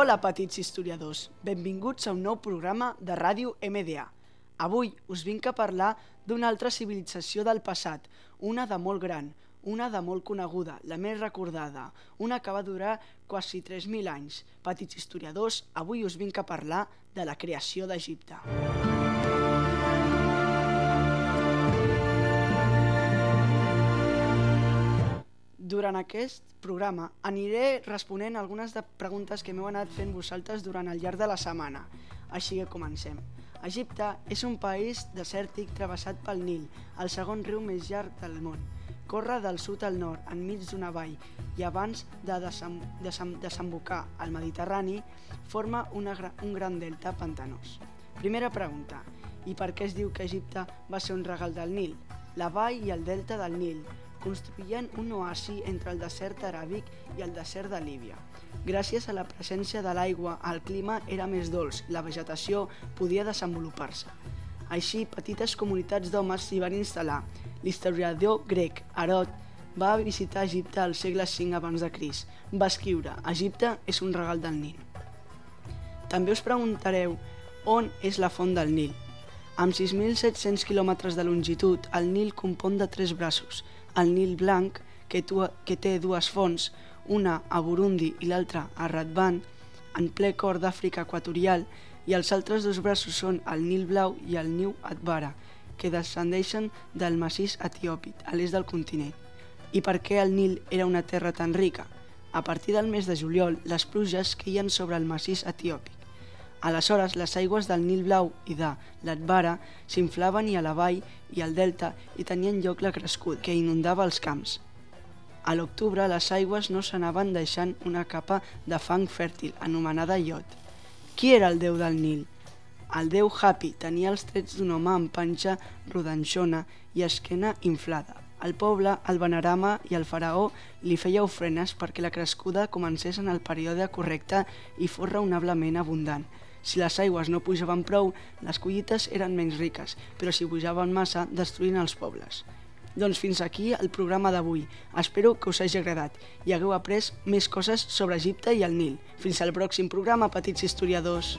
Hola, petits historiadors. Benvinguts a un nou programa de Ràdio MDA. Avui us vinc a parlar d'una altra civilització del passat, una de molt gran, una de molt coneguda, la més recordada, una que va durar quasi 3.000 anys. Petits historiadors, avui us vinc a parlar de la creació d'Egipte. Durant aquest programa aniré responent algunes de preguntes que m'heu anat fent vosaltres durant el llarg de la setmana. Així que comencem. Egipte és un país desèrtic travessat pel Nil, el segon riu més llarg del món. Corre del sud al nord, enmig d'una vall, i abans de desem desem desembocar al Mediterrani, forma una, un gran delta pantanós. Primera pregunta. I per què es diu que Egipte va ser un regal del Nil? La vall i el delta del Nil construïen un oasi entre el desert aràbic i el desert de Líbia. Gràcies a la presència de l'aigua, el clima era més dolç i la vegetació podia desenvolupar-se. Així, petites comunitats d'homes s'hi van instal·lar. L'historiador grec Herod va visitar Egipte al segle V abans de Cris. Va escriure «Egipte és un regal del Nil». També us preguntareu on és la font del Nil. Amb 6.700 quilòmetres de longitud, el Nil compon de tres braços, el Nil Blanc, que, tu, que té dues fonts, una a Burundi i l'altra a Radban, en ple cor d'Àfrica equatorial, i els altres dos braços són el Nil Blau i el Niu Atbara, que descendeixen del massís etiòpic, a l'est del continent. I per què el Nil era una terra tan rica? A partir del mes de juliol, les pluges queien sobre el massís etiòpic. Aleshores, les aigües del Nil Blau i de l'Atbara s'inflaven i a la vall i al delta i tenien lloc la crescut que inundava els camps. A l'octubre, les aigües no s'anaven deixant una capa de fang fèrtil, anomenada iot. Qui era el déu del Nil? El déu Hapi tenia els trets d'un home amb panxa rodanxona i esquena inflada. El poble, el venerama i el faraó li feia ofrenes perquè la crescuda comencés en el període correcte i fos raonablement abundant. Si les aigües no pujaven prou, les collites eren menys riques, però si pujaven massa, destruïen els pobles. Doncs fins aquí el programa d'avui. Espero que us hagi agradat i hagueu après més coses sobre Egipte i el Nil. Fins al pròxim programa, petits historiadors.